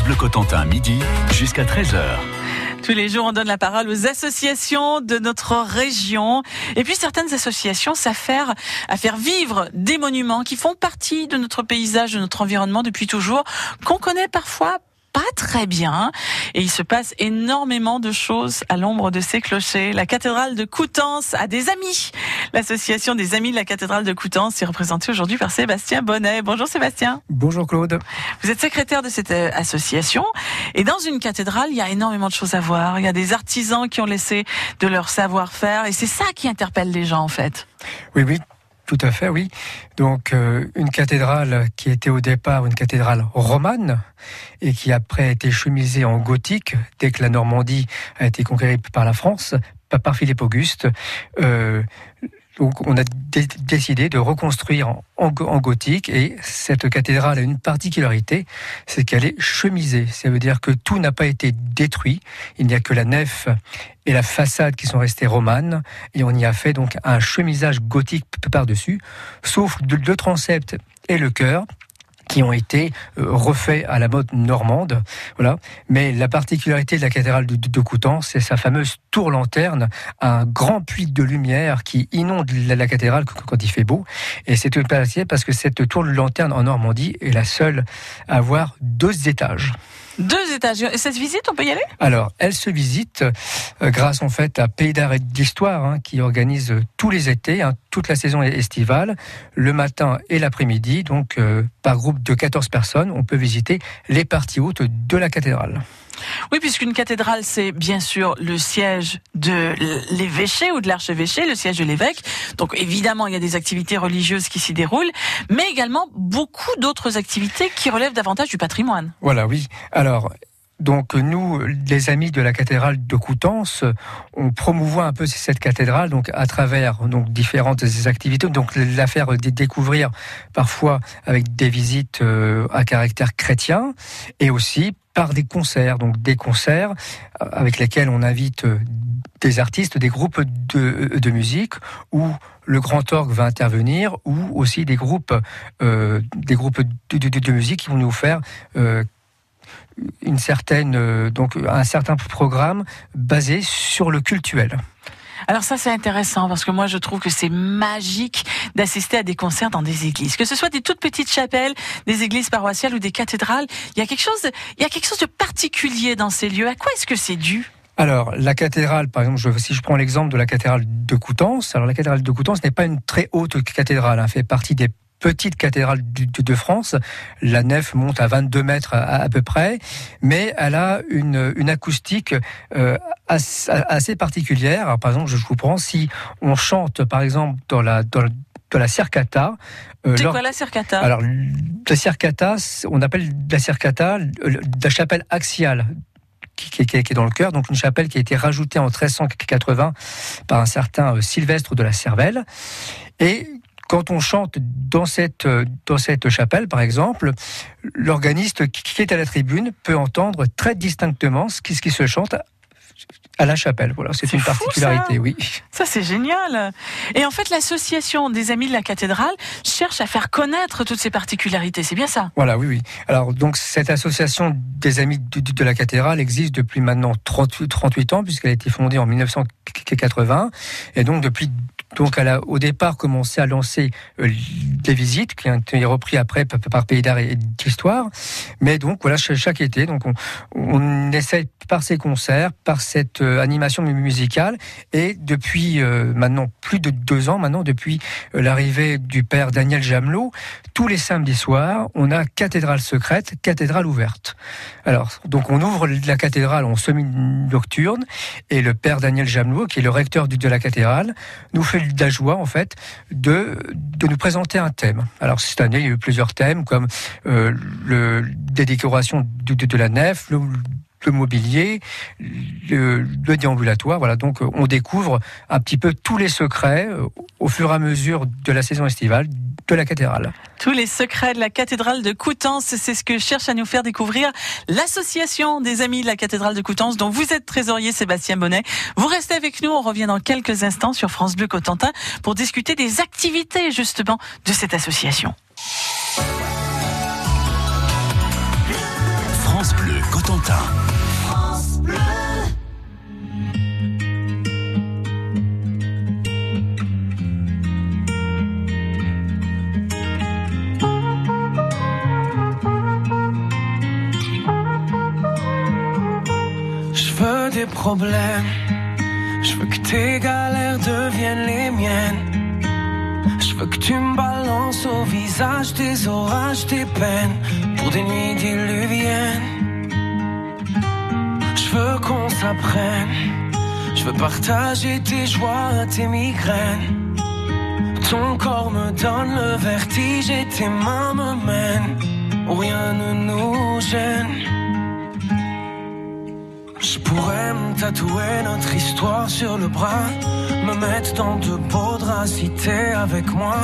Bleu Cotentin, midi jusqu'à 13h. Tous les jours, on donne la parole aux associations de notre région. Et puis certaines associations s'affairent à faire vivre des monuments qui font partie de notre paysage, de notre environnement depuis toujours, qu'on connaît parfois pas très bien. Et il se passe énormément de choses à l'ombre de ces clochers. La cathédrale de Coutances a des amis. L'association des amis de la cathédrale de Coutances est représentée aujourd'hui par Sébastien Bonnet. Bonjour Sébastien. Bonjour Claude. Vous êtes secrétaire de cette euh, association. Et dans une cathédrale, il y a énormément de choses à voir. Il y a des artisans qui ont laissé de leur savoir-faire. Et c'est ça qui interpelle les gens en fait. Oui, oui, tout à fait, oui. Donc euh, une cathédrale qui était au départ une cathédrale romane et qui après a été chemisée en gothique dès que la Normandie a été conquérée par la France, par Philippe Auguste. Euh, donc on a décidé de reconstruire en, gothique et cette cathédrale a une particularité, c'est qu'elle est chemisée. Ça veut dire que tout n'a pas été détruit. Il n'y a que la nef et la façade qui sont restées romanes et on y a fait donc un chemisage gothique par-dessus, sauf le transept et le chœur qui ont été euh, refaits à la mode normande. Voilà. Mais la particularité de la cathédrale de, de Coutances, c'est sa fameuse tour lanterne, un grand puits de lumière qui inonde la, cathédrale quand il fait beau. Et c'est une particularité parce que cette tour lanterne en Normandie est la seule à avoir deux étages. Deux étages. Et cette visite, on peut y aller? Alors, elle se visite euh, grâce en fait à Pays d'Art et d'Histoire, hein, qui organise tous les étés, hein, toute la saison estivale, le matin et l'après-midi. Donc, euh, par groupe de 14 personnes, on peut visiter les parties hautes de la cathédrale. Oui, puisqu'une cathédrale, c'est bien sûr le siège de l'évêché ou de l'archevêché, le siège de l'évêque. Donc évidemment, il y a des activités religieuses qui s'y déroulent, mais également beaucoup d'autres activités qui relèvent davantage du patrimoine. Voilà, oui. Alors, donc nous, les amis de la cathédrale de Coutances, on promouvoit un peu cette cathédrale donc à travers donc différentes activités. Donc la faire découvrir parfois avec des visites euh, à caractère chrétien et aussi par des concerts, donc des concerts euh, avec lesquels on invite euh, des artistes, des groupes de, de musique où le grand orgue va intervenir ou aussi des groupes, des groupes de, musique qui vont nous faire une certaine, euh, donc un certain programme basé sur le cultuel. Alors ça c'est intéressant parce que moi je trouve que c'est magique d'assister à des concerts dans des églises, que ce soit des toutes petites chapelles, des églises paroissiales ou des cathédrales. Il y a quelque chose, il y a quelque chose de particulier dans ces lieux. À quoi est-ce que c'est dû? Alors, la cathédrale, par exemple, si je prends l'exemple de la cathédrale de Coutances, alors la cathédrale de Coutances n'est pas une très haute cathédrale, elle hein, fait partie des petite cathédrale de, France. La nef monte à 22 mètres à, peu près, mais elle a une, une acoustique euh, assez, particulière. par exemple, je vous prends, si on chante, par exemple, dans la, dans, la circata. Euh, C'est quoi la circata Alors, la circata, on appelle la circata la chapelle axiale. Qui, est dans le cœur, donc une chapelle qui a été rajoutée en 1380 par un certain euh, Sylvestre de la Cervelle. Et quand on chante dans cette, dans cette chapelle, par exemple, l'organiste qui est à la tribune peut entendre très distinctement ce qui, ce qui se chante à la chapelle. Voilà, c'est une particularité, oui. Ça, c'est génial. Et en fait, l'association des Amis de la cathédrale cherche à faire connaître toutes ces particularités. C'est bien ça? Voilà, oui, oui. Alors, donc, cette association des Amis de, de la cathédrale existe depuis maintenant 38, 38 ans, puisqu'elle a été fondée en 1980. Et donc, depuis donc, elle a au départ commencé à lancer euh, des visites qui ont été repris après par Pays d'Art et d'Histoire. Mais donc, voilà, chaque été, donc on, on essaie par ces concerts, par cette euh, animation musicale, et depuis euh, maintenant plus de deux ans, maintenant depuis l'arrivée du père Daniel Jamelot, tous les samedis soirs, on a cathédrale secrète, cathédrale ouverte. Alors, donc on ouvre la cathédrale en semi-nocturne, et le père Daniel Jamelot, qui est le recteur de la cathédrale, nous fait de la joie en fait de, de nous présenter un thème. Alors cette année, il y a eu plusieurs thèmes comme euh, le, des décorations de, la nef, le mobilier, le, déambulatoire. Voilà, donc on découvre un petit peu tous les secrets euh, au fur et à mesure de la saison estivale de la cathédrale. Tous les secrets de la cathédrale de Coutances, c'est ce que cherche à nous faire découvrir l'association des amis de la cathédrale de Coutances, dont vous êtes trésorier Sébastien Bonnet. Vous restez avec nous, on revient dans quelques instants sur France Bleu Cotentin pour discuter des activités justement de cette association. Je veux des problèmes. Je veux que tes galères deviennent les miennes. Je veux que tu me balances au visage tes orages, tes peines pour des nuits diluviennes. Je veux qu'on s'apprenne. Je veux partager tes joies, tes migraines. Ton corps me donne le vertige et tes mains me mènent rien ne nous gêne. Je pourrais me tatouer notre histoire sur le bras, me mettre dans de beaux draps avec moi.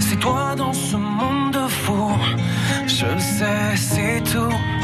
C'est toi dans ce monde de fou, je sais, c'est tout.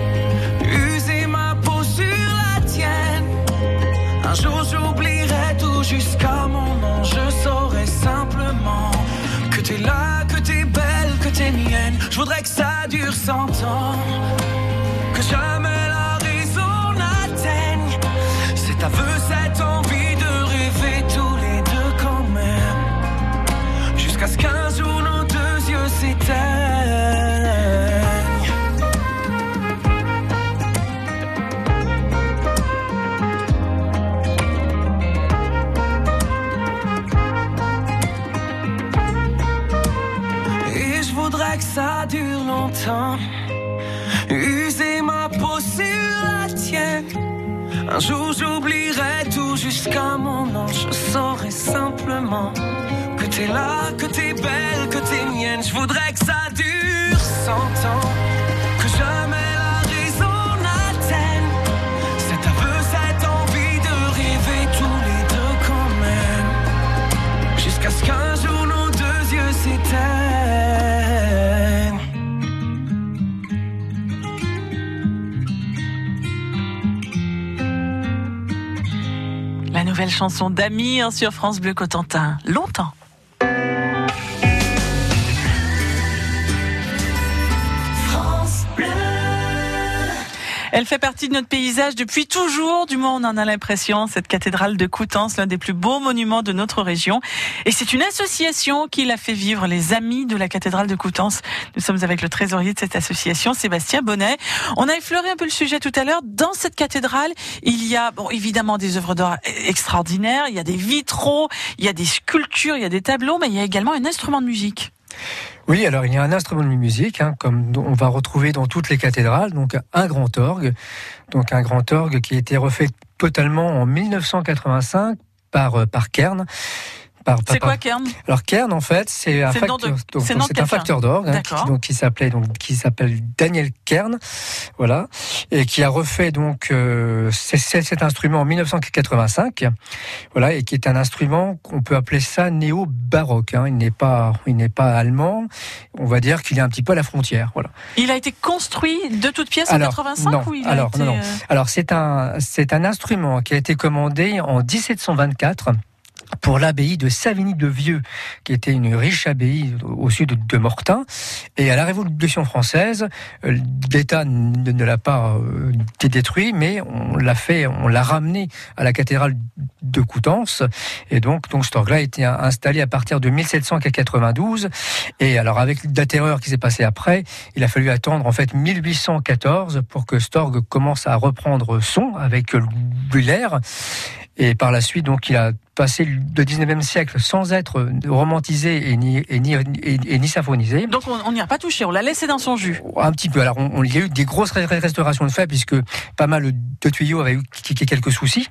Un jour j'oublierai tout jusqu'à mon nom. Je saurai simplement que t'es là, que t'es belle, que t'es mienne. Je voudrais que ça dure cent ans. Que jamais longtemps. User ma peau sur la tienne. Un jour j'oublierai tout jusqu'à mon nom. Je saurai simplement que t'es là, que t'es belle, que t'es mienne. Je voudrais que ça dure cent ans. Chanson d'Amir sur France Bleu Cotentin. Longtemps. Elle fait partie de notre paysage depuis toujours, du moins on en a l'impression, cette cathédrale de Coutances, l'un des plus beaux monuments de notre région. Et c'est une association qui l'a fait vivre, les Amis de la cathédrale de Coutances. Nous sommes avec le trésorier de cette association, Sébastien Bonnet. On a effleuré un peu le sujet tout à l'heure. Dans cette cathédrale, il y a bon, évidemment des œuvres d'art extraordinaires, il y a des vitraux, il y a des sculptures, il y a des tableaux, mais il y a également un instrument de musique. Oui, alors il y a un instrument de musique, hein, comme on va retrouver dans toutes les cathédrales, donc un grand orgue, donc un grand orgue qui a été refait totalement en 1985 par euh, par Kern. C'est quoi, Kern Alors Kern en fait c'est un facteur, de- un d'orgue hein, qui, donc qui s'appelait donc qui s'appelle Daniel Kern, voilà, et qui a refait donc euh, cet instrument en 1985, voilà, et qui est un instrument qu'on peut appeler ça néo baroque. Hein, il n'est pas il n'est pas allemand, on va dire qu'il est un petit peu à la frontière, voilà. Il a été construit de toutes pièces en 85 non, ou il a alors, été, non, non. euh, Alors c'est un c'est un instrument qui a été commandé en 1724 pour l'abbaye de Savigny-de-Vieux, qui était une riche abbaye au sud de Mortain. Et à la Révolution française, euh, l'État ne l'a pas euh, détruit, mais on l'a fait, on l'a ramené à la cathédrale de Coutances. Et donc, donc cet orgue-là a été installé à partir de 1792. Et alors, avec la terreur qui s'est passée après, il a fallu attendre en fait 1814 pour que Storg commence à reprendre son avec Buller. Et par la suite, donc, il a passé le 19e siècle sans être romantisé et ni, et ni, et, ni symphonisé. Donc on n'y a pas touché, on l'a laissé dans son jus. Un petit peu. Alors on, il y a eu des grosses restaurations de fait puisque pas mal de tuyaux avaient eu quelques soucis.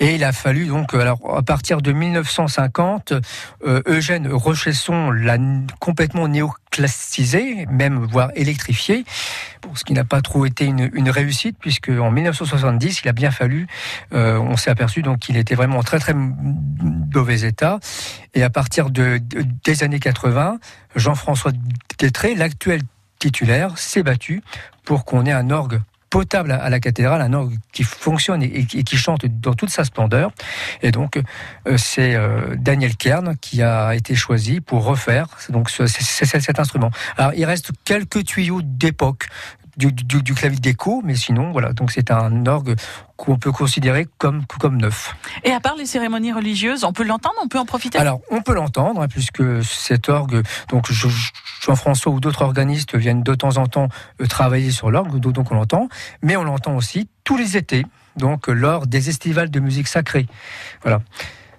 Et il a fallu donc, alors à partir de 1950, euh, Eugène Rochesson l'a complètement néoclassisé, même voire électrifié, ce qui n'a pas trop été une, réussite, puisque en 1970, il a bien fallu, euh, on s'est aperçu donc qu'il était vraiment en très très mauvais état. Et à partir de, des années 80, Jean-François Tétré, l'actuel titulaire, s'est battu pour qu'on ait un orgue potable à la cathédrale, un orgue qui fonctionne et, qui chante dans toute sa splendeur. Et donc, euh, c'est euh, Daniel Kern qui a été choisi pour refaire donc cet instrument. Alors, il reste quelques tuyaux d'époque du, du, clavier d'écho, mais sinon, voilà. Donc, c'est un orgue qu'on peut considérer comme, comme neuf. Et à part les cérémonies religieuses, on peut l'entendre, on peut en profiter? Alors, on peut l'entendre, hein, puisque cet orgue, donc Jean-François ou d'autres organistes viennent de temps en temps euh, travailler sur l'orgue, donc on l'entend, mais on l'entend aussi tous les étés, donc lors des estivales de musique sacrée. Voilà.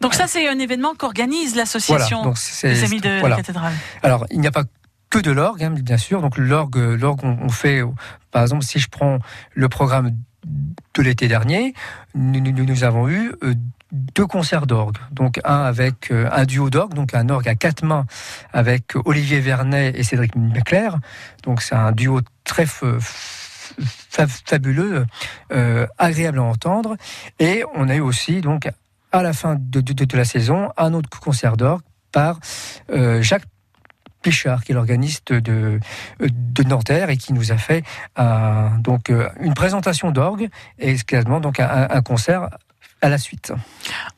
Donc ça, c'est un événement qu'organise l'association des Amis de la Cathédrale. Alors, il n'y a pas que de l'orgue, hein, bien sûr. Donc l'orgue, l'orgue, on, fait, par exemple, si je prends le programme de l'été dernier, nous, nous, avons eu euh, deux concerts d'orgue. Donc un avec euh, un duo d'orgue, donc un orgue à quatre mains avec Olivier Vernet et Cédric Mecler. Donc c'est un duo très fabuleux, euh, agréable à entendre. Et on a eu aussi donc à la fin de, de, la saison un autre concert d'orgue par Jacques Pichard, qui est l'organiste de, de Nanterre et qui nous a fait donc euh, une présentation d'orgue et également donc un concert à la suite.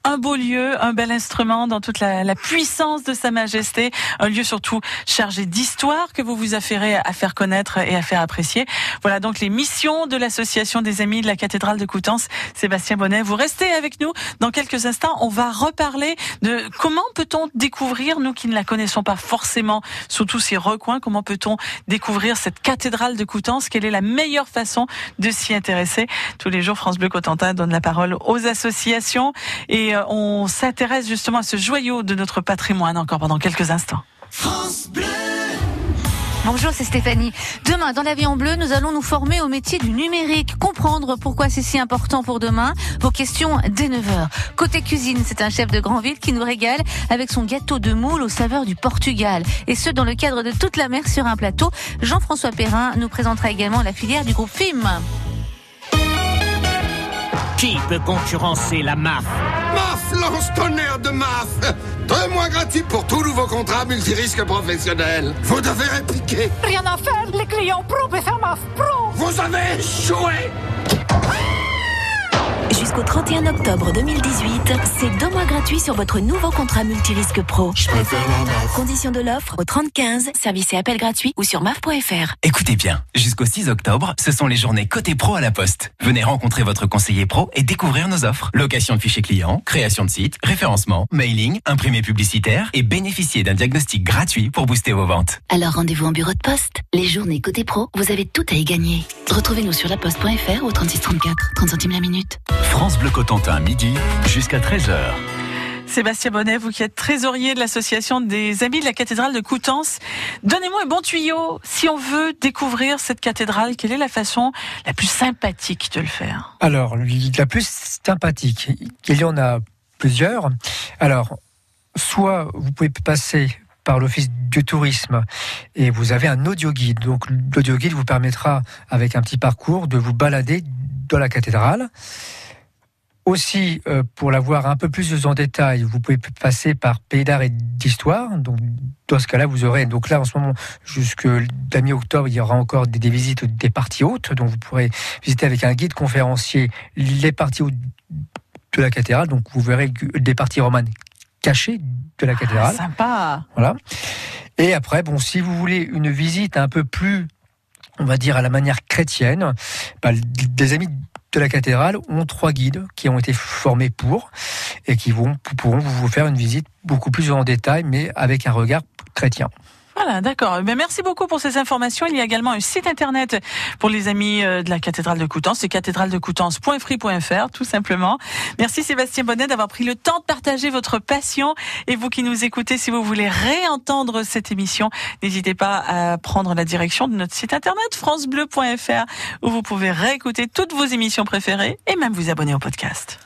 Un beau lieu, un bel instrument dans toute la, puissance de Sa Majesté, un lieu surtout chargé d'histoire que vous vous affairez à faire connaître et à faire apprécier. Voilà donc les missions de l'association des Amis de la cathédrale de Coutances. Sébastien Bonnet, vous restez avec nous. Dans quelques instants, on va reparler de comment peut-on découvrir, nous qui ne la connaissons pas forcément sous tous ces recoins, comment peut-on découvrir cette cathédrale de Coutances? Quelle est la meilleure façon de s'y intéresser? Tous les jours, France Bleu Cotentin donne la parole aux associations et euh, on s'intéresse justement à ce joyau de notre patrimoine encore pendant quelques instants. France Bleu Bonjour, c'est Stéphanie. Demain, dans l'avion bleu, nous allons nous former au métier du numérique, comprendre pourquoi c'est si important pour demain. Vos questions dès 9h. Côté cuisine, c'est un chef de Grandville qui nous régale avec son gâteau de moule aux saveurs du Portugal. Et ce, dans le cadre de toute la mer sur un plateau. Jean-François Perrin nous présentera également la filière du groupe FIM. Qui peut concurrencer la MAF? MAF lance tonnerre de MAF Deux mois gratuits pour tout nouveau contrat multirisque professionnel. Vous devez répliquer. Rien à faire, les clients pro faire MAF Pro. Vous avez échoué Jusqu'au 31 octobre 2018, c'est deux mois gratuits sur votre nouveau contrat multirisque pro. Je préfère Condition de l'offre au 3015, service et appel gratuit ou sur maf.fr. Écoutez bien, jusqu'au 6 octobre, ce sont les journées côté pro à la Poste. Venez rencontrer votre conseiller pro et découvrir nos offres. Location de fichiers clients, création de sites, référencement, mailing, imprimé publicitaire et bénéficier d'un diagnostic gratuit pour booster vos ventes. Alors rendez-vous en bureau de poste. Les journées côté pro, vous avez tout à y gagner. Retrouvez-nous sur laposte.fr au 3634, 30 centimes la minute. France Bleu Cotentin, midi jusqu'à 13h. Sébastien Bonnet, vous qui êtes trésorier de l'association des Amis de la cathédrale de Coutances, donnez-moi un bon tuyau. Si on veut découvrir cette cathédrale, quelle est la façon la plus sympathique de le faire? Alors, la plus sympathique, il y en a plusieurs. Alors, soit vous pouvez passer par l'Office du tourisme et vous avez un audio guide. Donc l'audio guide vous permettra, avec un petit parcours, de vous balader dans la cathédrale. Aussi, euh, pour l'avoir un peu plus en détail, vous pouvez passer par Pays d'art et d'histoire. Donc, dans ce cas-là, vous aurez. Donc là, en ce moment, jusque la mi-octobre, il y aura encore des, visites des parties hautes. Donc, vous pourrez visiter avec un guide conférencier les parties hautes de la cathédrale. Donc vous verrez des parties romanes cachées de la cathédrale. Ah, sympa. Voilà. Et après, bon, si vous voulez une visite un peu plus, on va dire à la manière chrétienne, bah, des amis de la cathédrale ont trois guides qui ont été formés pour et qui vont, pourront vous faire une visite beaucoup plus en détail, mais avec un regard chrétien. Voilà, d'accord. Eh merci beaucoup pour ces informations. Il y a également un site internet pour les amis euh, de la cathédrale de Coutances, c'est cathédraledecoutances.free.fr, tout simplement. Merci Sébastien Bonnet d'avoir pris le temps de partager votre passion. Et vous qui nous écoutez, si vous voulez réentendre cette émission, n'hésitez pas à prendre la direction de notre site internet francebleu.fr où vous pouvez réécouter toutes vos émissions préférées et même vous abonner au podcast.